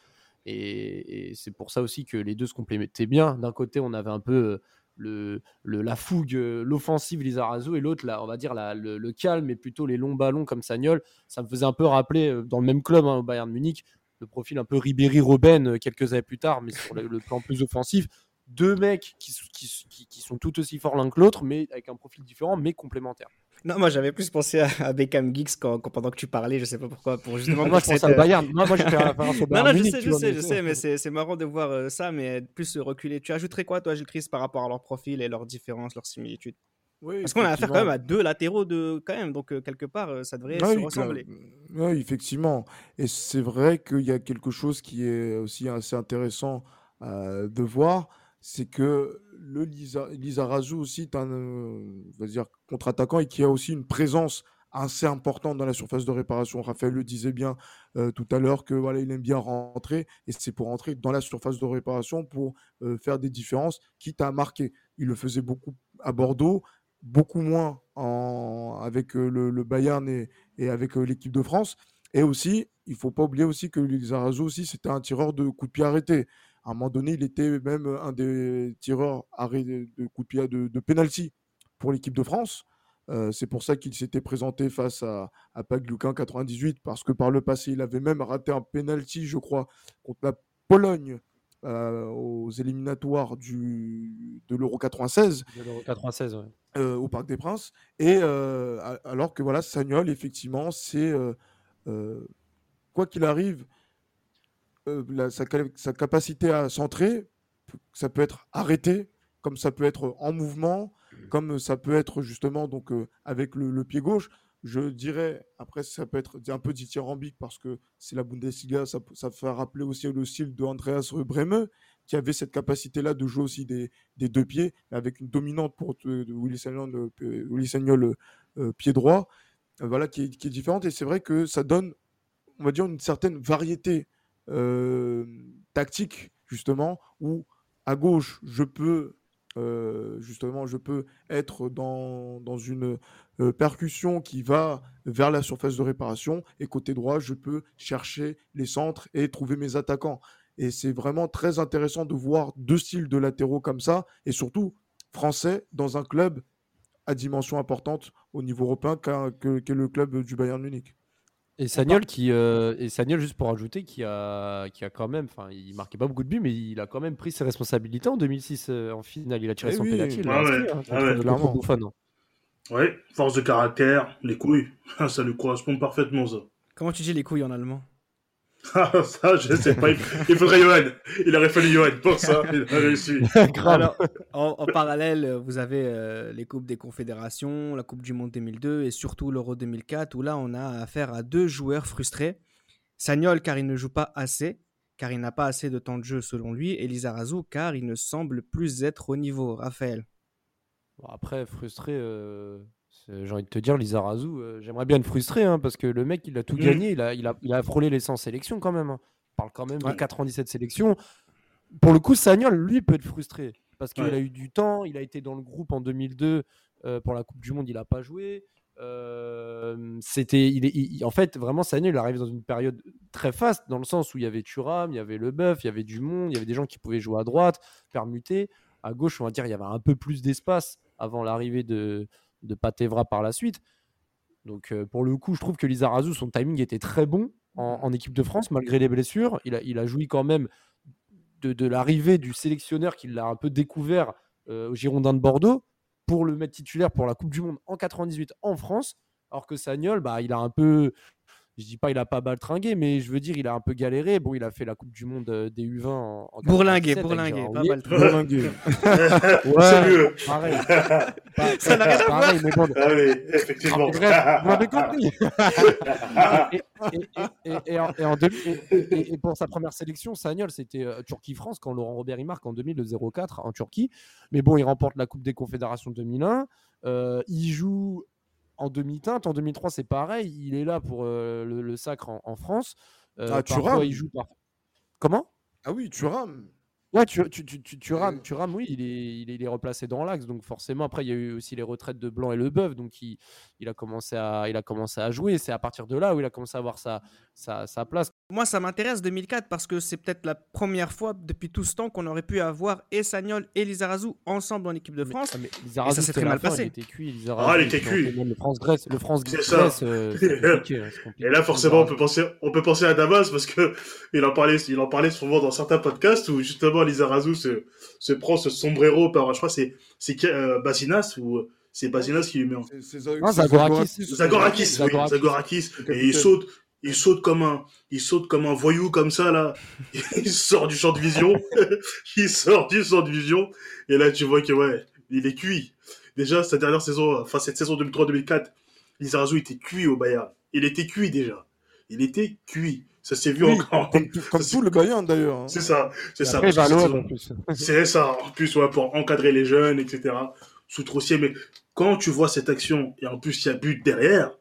Et, et c'est pour ça aussi que les deux se complémentaient bien. D'un côté, on avait un peu le, la fougue, euh, l'offensive Lizarazu et l'autre, on va dire le, calme et plutôt les longs ballons comme Sagnol. Ça me faisait un peu rappeler euh, dans le même club hein, au Bayern Munich le profil un peu Ribéry-Robben euh, quelques années plus tard, mais sur le, plan plus offensif. Deux mecs qui, qui sont tout aussi forts l'un que l'autre, mais avec un profil différent, mais complémentaire. Non, moi j'avais plus pensé à, Beckham Geeks quand, pendant que tu parlais, je sais pas pourquoi. Pour justement moi je pense à Bayern. moi j'ai fait référence au Bayern. Non, non, je sais, je sais, je sais, mais c'est marrant de voir euh, ça, mais plus reculer. Tu ajouterais quoi, toi, Gilles Christ, par rapport à leur profil et leurs différences, leurs similitudes? Oui, Parce qu'on a affaire quand même à deux latéraux de quand même, donc euh, quelque part euh, ça devrait se ressembler. Oui, effectivement. Et c'est vrai qu'il y a quelque chose qui est aussi assez intéressant de voir, c'est que le Lisa, Lisa Razou aussi est un euh, contre-attaquant et qui a aussi une présence assez importante dans la surface de réparation. Raphaël le disait bien euh, tout à l'heure que voilà, il aime bien rentrer et c'est pour rentrer dans la surface de réparation pour euh, faire des différences, quitte à marquer. Il le faisait beaucoup à Bordeaux, beaucoup moins avec le, Bayern et, avec l'équipe de France. Et aussi, il faut pas oublier aussi que Lizarazu aussi c'était un tireur de coup de pied arrêté. À un moment donné, il était même un des tireurs de coup de pied de, de penalty pour l'équipe de France. Euh, c'est pour ça qu'il s'était présenté face à, à Paglukin 98, parce que par le passé, il avait même raté un penalty, je crois, contre la Pologne euh, aux éliminatoires du, de l'Euro 96. Euh, au Parc des Princes. Et alors que voilà, Sagnol, effectivement, c'est quoi qu'il arrive, euh, sa, capacité à centrer, ça peut être arrêté, comme ça peut être en mouvement, comme ça peut être justement donc euh, avec le, pied gauche. Je dirais, après, ça peut être un peu dithyrambique parce que c'est la Bundesliga, ça, ça fait rappeler aussi le style de Andreas qui avait cette capacité-là de jouer aussi des, deux pieds, avec une dominante pour Willy Sagnol, euh, pied droit, voilà, qui est, différente. Et c'est vrai que ça donne, on va dire, une certaine variété tactique, justement, où à gauche, je peux euh, justement, je peux être dans, dans une euh, percussion qui va vers la surface de réparation et côté droit, je peux chercher les centres et trouver mes attaquants. Et c'est vraiment très intéressant de voir deux styles de latéraux comme ça et surtout français dans un club à dimension importante au niveau européen qu'est le club du Bayern Munich. Et Sagnol, qui, euh, et Sagnol, juste pour ajouter, qui a, qui a quand même, enfin, il marquait pas beaucoup de buts, mais il a quand même pris ses responsabilités en 2006 euh, en finale. Il a tiré eh son oui, penalty. Ah ouais, hein, ah ouais, ouais, force de caractère, les couilles, ça lui correspond parfaitement ça. Comment tu dis les couilles en allemand? ah, ça, je sais pas. Il faudrait Johan. Il aurait fallu Johan pour ça. Il a réussi. Alors, en, parallèle, vous avez euh, les Coupes des Confédérations, la Coupe du Monde 2002 et surtout l'Euro 2004, où là, on a affaire à deux joueurs frustrés. Sagnol car il ne joue pas assez, car il n'a pas assez de temps de jeu selon lui, et Lizarazu car il ne semble plus être au niveau. Raphaël. après, frustré, euh, j'ai envie de te dire, Lizarazu, euh, j'aimerais bien le frustrer, hein, parce que le mec, il a tout mm. gagné, il a, il, a, il a frôlé les 100 sélections quand même. Hein. On parle quand même de 97 sélections. Pour le coup, Sagnol, lui, peut être frustré, parce qu'il a eu du temps, il a été dans le groupe en 2002 euh, pour la Coupe du Monde, il n'a pas joué. c'était, il, est, en fait, vraiment, Sagnol, il arrive dans une période très faste, dans le sens où il y avait Thuram, il y avait Leboeuf, il y avait du monde, il y avait des gens qui pouvaient jouer à droite, permuter. À gauche, on va dire, il y avait un peu plus d'espace avant l'arrivée de, de Patevra par la suite. Donc euh, pour le coup, je trouve que Lizarazu, son timing était très bon en, équipe de France, malgré les blessures. Il a, joui quand même de, l'arrivée du sélectionneur qui l'a un peu découvert euh, au Girondin de Bordeaux pour le mettre titulaire pour la Coupe du Monde en 98 en France. Alors que Sagnol, bah, il a un peu, je dis pas il a pas baltringué, mais je veux dire il a un peu galéré. Bon, il a fait la Coupe du Monde euh, des U20 en, en bourlingué, bourlingué, pas baltringué. ouais, mieux. Pareil. Ça n'a rien à voir. Mais bon. Ah oui, effectivement. Bref, vous m'avez compris. et, en, et, pour sa première sélection, Sagnol, c'était euh, Turquie-France quand Laurent Robert y marque en 2000 le 0-4 en Turquie. Mais bon, il remporte la Coupe des Confédérations 2001. Euh, il joue en demi-teinte. En 2003, c'est pareil. Il est là pour euh, le, sacre en, France. Euh, ah, tu rames. Il joue par... Comment? Ah oui, tu rames. Ouais, tu, tu, tu, tu, rames, tu rames, oui, il est, il est, replacé dans l'axe. Donc forcément, après, il y a eu aussi les retraites de Blanc et Leboeuf. Donc il, il, a commencé à, il a commencé à jouer. C'est à partir de là où il a commencé à avoir sa, sa, sa place. Moi, ça m'intéresse 2004 parce que c'est peut-être la première fois depuis tout ce temps qu'on aurait pu avoir et Sagnol et Lizarazu ensemble en équipe de France. Mais, ah, ça s'est très mal passé. Il était cuit, ah, il était cuit. Le France-Grèce, le France Grèce, euh, Et là, forcément, on peut penser, on peut penser à Damas parce que il en parlait, il en parlait souvent dans certains podcasts où justement Lizarazu se, se prend ce sombrero par, je crois, c'est, c'est euh, Bassinas ou c'est Bassinas qui lui met en. Zagorakis. Zagorakis, Zagorakis. Et il saute, il saute comme un, il saute comme un voyou comme ça là. il sort du champ de vision. il sort du champ de vision. Et là, tu vois que ouais, il est cuit. Déjà, cette dernière saison, enfin cette saison 2003-2004, Lizarazu était cuit au Bayern. Il était cuit déjà. Il était cuit. Ça s'est vu encore. Comme, tout le Bayern d'ailleurs. Hein. C'est ça, c'est ça. C'est ça. En plus, ouais, pour encadrer les jeunes, etc. Sous Troussier, mais quand tu vois cette action et en plus il y a but derrière,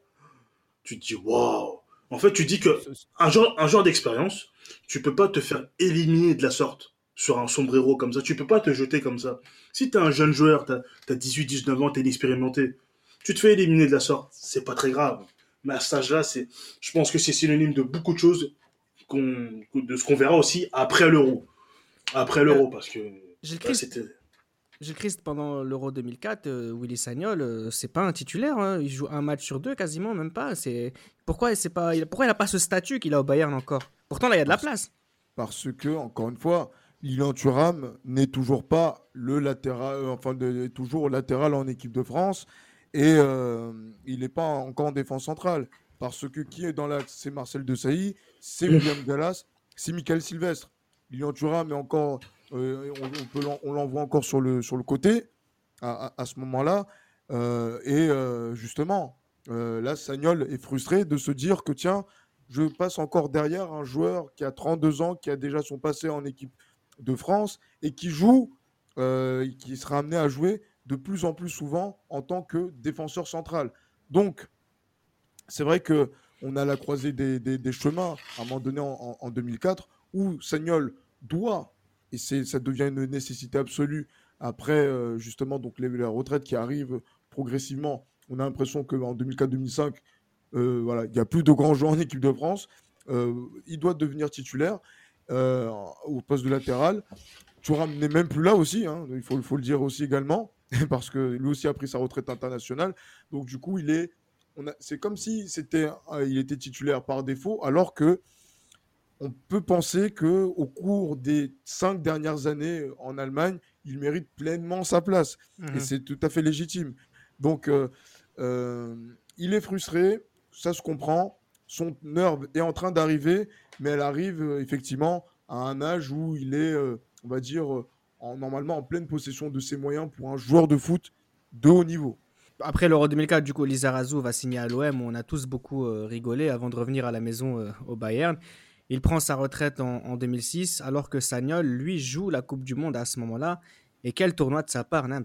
tu te dis waouh en fait, tu dis que un genre, un genre d'expérience, tu peux pas te faire éliminer de la sorte sur un sombrero comme ça. Tu peux pas te jeter comme ça. Si tu es un jeune joueur, tu as, 18, 19 ans, tu es inexpérimenté, tu te fais éliminer de la sorte. C'est pas très grave. Mais à ce âge-là, c'est, je pense que c'est synonyme de beaucoup de choses de ce qu'on verra aussi après l'euro. Après l'euro, parce que. c'était Gilles Christ, pendant l'Euro 2004, euh, Willy Sagnol, euh, c'est pas un titulaire. Hein. Il joue un match sur deux, quasiment, même pas. C'est pourquoi c'est pas, il... pourquoi il a pas ce statut qu'il a au Bayern encore? Pourtant là, il y a de la place. Parce que encore une fois, Lilian Thuram n'est toujours pas le latéral, euh, enfin de, toujours latéral en équipe de France et il n'est pas encore en défense centrale. Parce que qui est dans l'axe, c'est Marcel Desailly, c'est William Gallas, c'est Michael Sylvestre. Lilian Thuram est encore euh, on, l'envoie encore sur le, sur le côté à, ce moment-là. Euh, et euh, justement, là, Sagnol est frustré de se dire que tiens, je passe encore derrière un joueur qui a 32 ans, qui a déjà son passé en équipe de France et qui joue, qui sera amené à jouer de plus en plus souvent en tant que défenseur central. Donc, c'est vrai que on a la croisée des, chemins à un moment donné en, en 2004 où Sagnol doit et ça devient une nécessité absolue après euh, justement donc les, la retraite qui arrive progressivement. On a l'impression qu'en 2004-2005, euh, voilà, il n'y a plus de grands joueurs en équipe de France. Euh, il doit devenir titulaire au poste de latéral. Thuram n'est même plus là aussi, hein, il faut, faut, le dire aussi également, parce que lui aussi a pris sa retraite internationale. Donc du coup, il est, c'est comme si c'était, il était titulaire par défaut, alors que on peut penser que au cours des cinq dernières années euh, en Allemagne, il mérite pleinement sa place. Et mhm. c'est tout à fait légitime. Donc, euh, euh, il est frustré, ça se comprend. Son heure est en train d'arriver, mais elle arrive effectivement à un âge où il est, on va dire, en, normalement en pleine possession de ses moyens pour un joueur de foot de haut niveau. après l'Euro 2004, du coup, Lizarazu va signer à l'OM. On a tous beaucoup euh, rigolé avant de revenir à la maison euh, au Bayern. Il prend sa retraite en, 2006, alors que Sagnol, lui, joue la Coupe du Monde à ce moment-là. Et quel tournoi de sa part, Nams?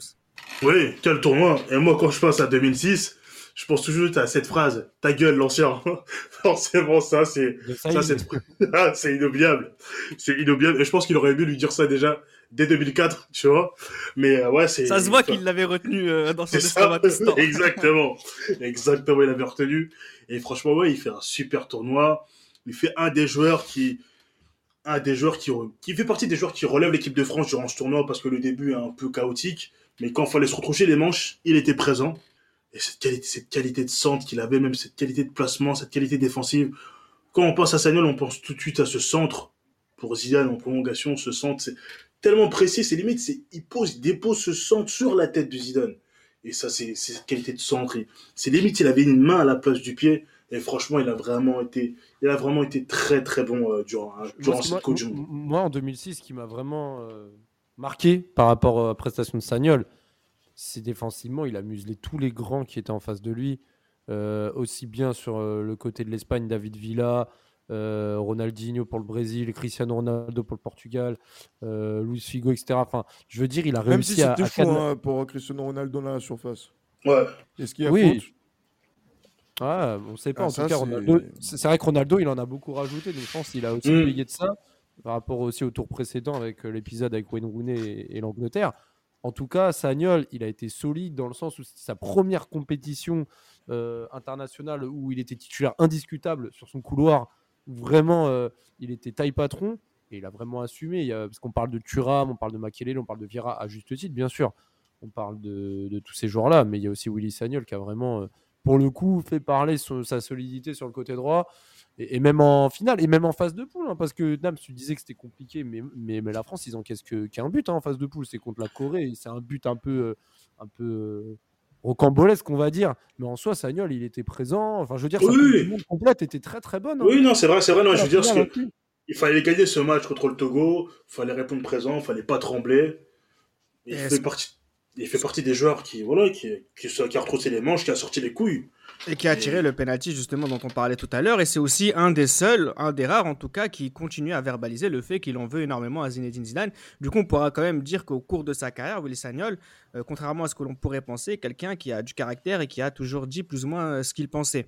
Oui, quel tournoi. Et moi, quand je pense à 2006, je pense toujours à cette phrase ta gueule l'ancien forcément ça c'est ça c'est ah, c'est inoubliable c'est inoubliable et je pense qu'il aurait aimé lui dire ça déjà dès 2004 tu vois. Mais euh, ouais c'est ça se voit qu'il l'avait retenu euh, dans son ça, exactement. Exactement il l'avait retenu. Et franchement ouais il fait un super tournoi. Il fait un des joueurs qui un des joueurs qui qui fait partie des joueurs qui relèvent l'équipe de France durant ce tournoi parce que le début est un peu chaotique. Mais quand il fallait se retrouver les manches il était présent. Et cette qualité, cette qualité de centre qu'il avait, même cette qualité de placement, cette qualité défensive. Quand on pense à Sagnol, on pense tout de suite à ce centre. Pour Zidane, en prolongation, ce centre, c'est tellement précis, c'est limite, c'est, il pose, il dépose ce centre sur la tête de Zidane. Et ça, c'est, cette qualité de centre. C'est limite, il avait une main à la place du pied. Et franchement, il a vraiment été, il a vraiment été très très bon euh, durant, hein, durant cette Coupe du Moi, en 2006, ce qui m'a vraiment euh, marqué par rapport à la prestation de Sagnol, c'est défensivement, il a muselé tous les grands qui étaient en face de lui. Euh, aussi bien sur euh, le côté de l'Espagne, David Villa, euh, Ronaldinho pour le Brésil, Cristiano Ronaldo pour le Portugal, Luis Figo, etc. Enfin, je veux dire, il a réussi Même si à. chaud hein, pour Cristiano Ronaldo dans la surface. Ouais. Est-ce qu'il y a oui. Ah, on ne sait pas. Ah, en tout cas, c'est vrai que Ronaldo, il en a beaucoup rajouté. Donc je pense qu'il a aussi mm. payé de ça par rapport aussi au tour précédent avec l'épisode avec Wayne Rooney et l'Angleterre. En tout cas, Sagnol, il a été solide dans le sens où c'était sa première compétition euh, internationale où il était titulaire indiscutable sur son couloir. Vraiment, euh, il était taille patron et il a vraiment assumé. Il parce qu'on parle de Thuram, on parle de Makelele, on parle de Vira à juste titre, bien sûr. On parle de, tous ces joueurs-là, mais il y a aussi Willy Sagnol qui a vraiment, euh, pour le coup, fait parler sa solidité sur le côté droit. Et, même en finale, et même en phase de poule, hein, parce que Nams, tu disais que c'était compliqué, mais, mais, mais, la France, ils encaissent qu'un but hein, en phase de poule, c'est contre la Corée, c'est un but un peu, euh, un peu rocambolesque, on va dire. Mais en soi, Sagnol, il était présent. Enfin, je veux dire, sa oui. monde complète était très très bonne. Hein. Oui, non, c'est vrai, c'est vrai. Non, je veux dire, que il fallait gagner ce match contre le Togo, il fallait répondre présent, il fallait pas trembler. Il fait, partie, il fait partie des joueurs qui, voilà, qui, qui, qui a retroussé les manches, qui a sorti les couilles. Et qui a tiré le penalty justement dont on parlait tout à l'heure. Et c'est aussi un des seuls, un des rares en tout cas, qui continue à verbaliser le fait qu'il en veut énormément à Zinedine Zidane. Du coup, on pourra quand même dire qu'au cours de sa carrière, Willy Sagnol, euh, contrairement à ce que l'on pourrait penser, quelqu'un qui a du caractère et qui a toujours dit plus ou moins euh, ce qu'il pensait.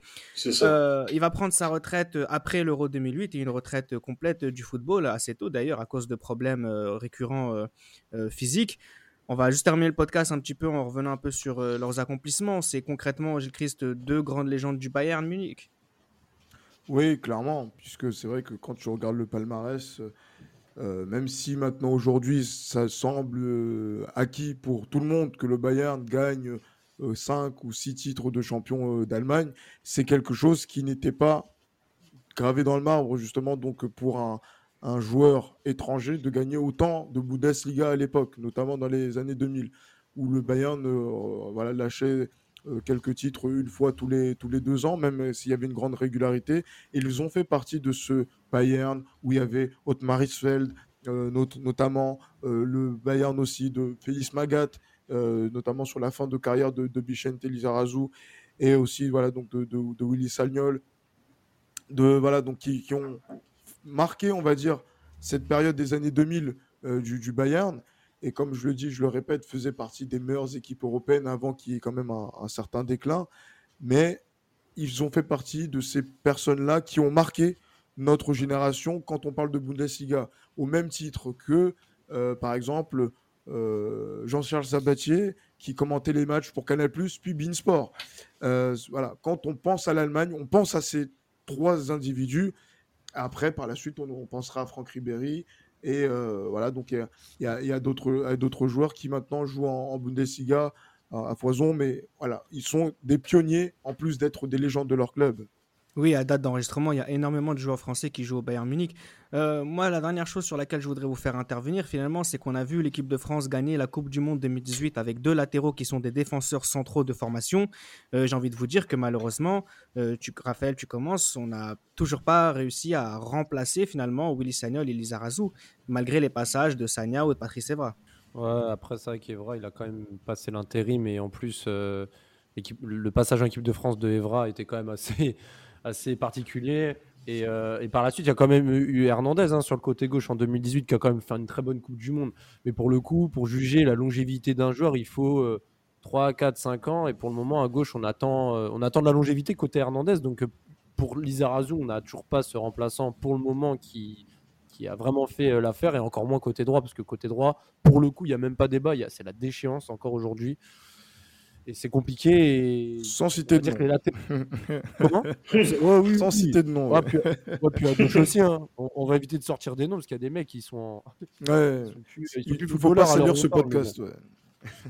Euh, il va prendre sa retraite après l'Euro 2008 et une retraite complète du football, assez tôt d'ailleurs, à cause de problèmes récurrents physiques. On va juste terminer le podcast un petit peu en revenant un peu sur euh, leurs accomplissements. C'est concrètement, Gilles Christ, deux grandes légendes du Bayern Munich. Oui, clairement, puisque c'est vrai que quand tu regardes le palmarès, euh, euh, même si maintenant aujourd'hui ça semble acquis pour tout le monde que le Bayern gagne 5 ou 6 titres de champion d'Allemagne, c'est quelque chose qui n'était pas gravé dans le marbre justement donc pour un, un joueur étranger de gagner autant de Bundesliga à l'époque, notamment dans les années 2000, où le Bayern euh, voilà, lâchait euh, quelques titres une fois tous les, tous les deux ans, même s'il y avait une grande régularité. ils ont fait partie de ce Bayern où il y avait Otmar Hitzfeld, euh, notamment le Bayern aussi de Félix Magat, notamment sur la fin de carrière de, de Bichente Lizarazu, et aussi voilà, donc de, Willy Sagnol, de, voilà, donc qui ont marqué, on va dire, cette période des années 2000 euh, du, Bayern. Et comme je le dis, je le répète, faisait partie des meilleures équipes européennes avant qu'il y ait quand même un, certain déclin. Mais ils ont fait partie de ces personnes-là qui ont marqué notre génération quand on parle de Bundesliga, au même titre que, euh, par exemple, euh, Jean-Charles Sabatier, qui commentait les matchs pour Canal+, puis Beansport. voilà, quand on pense à l'Allemagne, on pense à ces trois individus après, par la suite, on, pensera à Franck Ribéry. Et euh, voilà, donc il y a, d'autres joueurs qui maintenant jouent en, Bundesliga à, à, foison, mais voilà, ils sont des pionniers en plus d'être des légendes de leur club. Oui, à date d'enregistrement, il y a énormément de joueurs français qui jouent au Bayern Munich. Euh, moi, la dernière chose sur laquelle je voudrais vous faire intervenir, finalement, c'est qu'on a vu l'équipe de France gagner la Coupe du Monde 2018 avec deux latéraux qui sont des défenseurs centraux de formation. Euh, j'ai envie de vous dire que malheureusement, euh, Raphaël, tu commences, on n'a toujours pas réussi à remplacer finalement Willy Sagnol et Lizarazu, malgré les passages de Sagna ou de Patrice Evra. Ouais, après ça, vrai, il a quand même passé l'intérim et en plus le passage en équipe de France de Evra était quand même assez, assez particulier. Et, euh, et, par la suite, il y a quand même eu Hernandez hein, sur le côté gauche en 2018 qui a quand même fait une très bonne Coupe du Monde. Mais pour le coup, pour juger la longévité d'un joueur, il faut 3, 4, 5 ans. Et pour le moment, à gauche, on attend, euh, on attend de la longévité côté Hernandez. Donc euh, pour Lizarazu, on n'a toujours pas ce remplaçant pour le moment qui, qui a vraiment fait l'affaire. Et encore moins côté droit, parce que côté droit, pour le coup, il n'y a même pas débat. C'est la déchéance encore aujourd'hui et c'est compliqué. Sans citer de nom. Comment oui, Sans citer de nom. Ouais. puis, à gauche aussi, hein. on, va éviter de sortir des noms parce qu'il y a des mecs qui sont. Ouais. il ne faut pas salir ce podcast.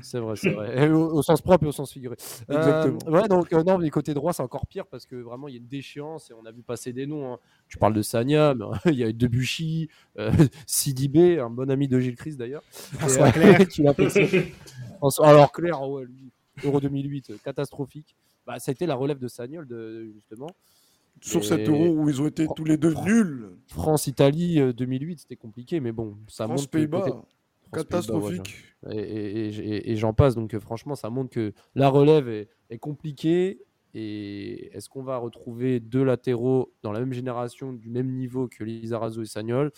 C'est vrai, c'est vrai. au, sens propre et au sens figuré. Exactement. Euh, ouais, donc euh, non, mais côté droit, c'est encore pire parce que vraiment, il y a une déchéance et on a vu passer des noms. Hein. Tu parles de Sanya, mais il y a Debuchy, euh, Sidibé, un bon ami de Gilles Chris d'ailleurs. François Claire. Alors Claire, ouais, lui, Euro 2008, catastrophique. Bah, ça a été la relève de Sagnol, de, justement. Sur cet euro où ils ont été tous les deux nuls. France-Italie 2008, euh, c'était compliqué, mais bon, ça France montre. Pays-Bas, catastrophique. et, j'en passe, donc euh, franchement, ça montre que la relève est, est compliquée. Et est-ce qu'on va retrouver deux latéraux dans la même génération, du même niveau que Lizarazo et Sagnol?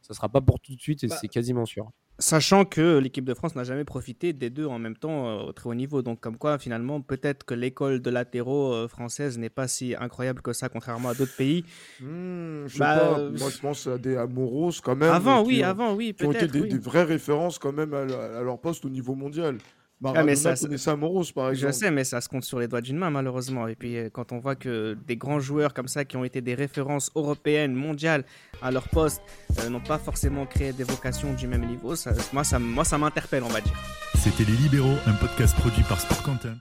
Ça sera pas pour tout de suite et bah, c'est quasiment sûr. Sachant que l'équipe de France n'a jamais profité des deux en même temps euh, au très haut niveau. Donc, comme quoi, finalement, peut-être que l'école de latéraux euh, française n'est pas si incroyable que ça, contrairement à d'autres pays. Hmm, je bah, pas. Moi, je pense à des Amoros quand même. Avant, oui, avant, oui. Qui ont été des, vraies références quand même à, à, leur poste au niveau mondial. Maradona ah, mais ça, connaissait Amoros, par exemple. Je sais, mais ça se compte sur les doigts d'une main, malheureusement. Et puis, euh, quand on voit que des grands joueurs comme ça, qui ont été des références européennes, mondiales, à leur poste, euh, n'ont pas forcément créé des vocations du même niveau, ça, moi, ça, moi, ça m'interpelle, on va dire. C'était Les Libéraux, un podcast produit par Sport Content.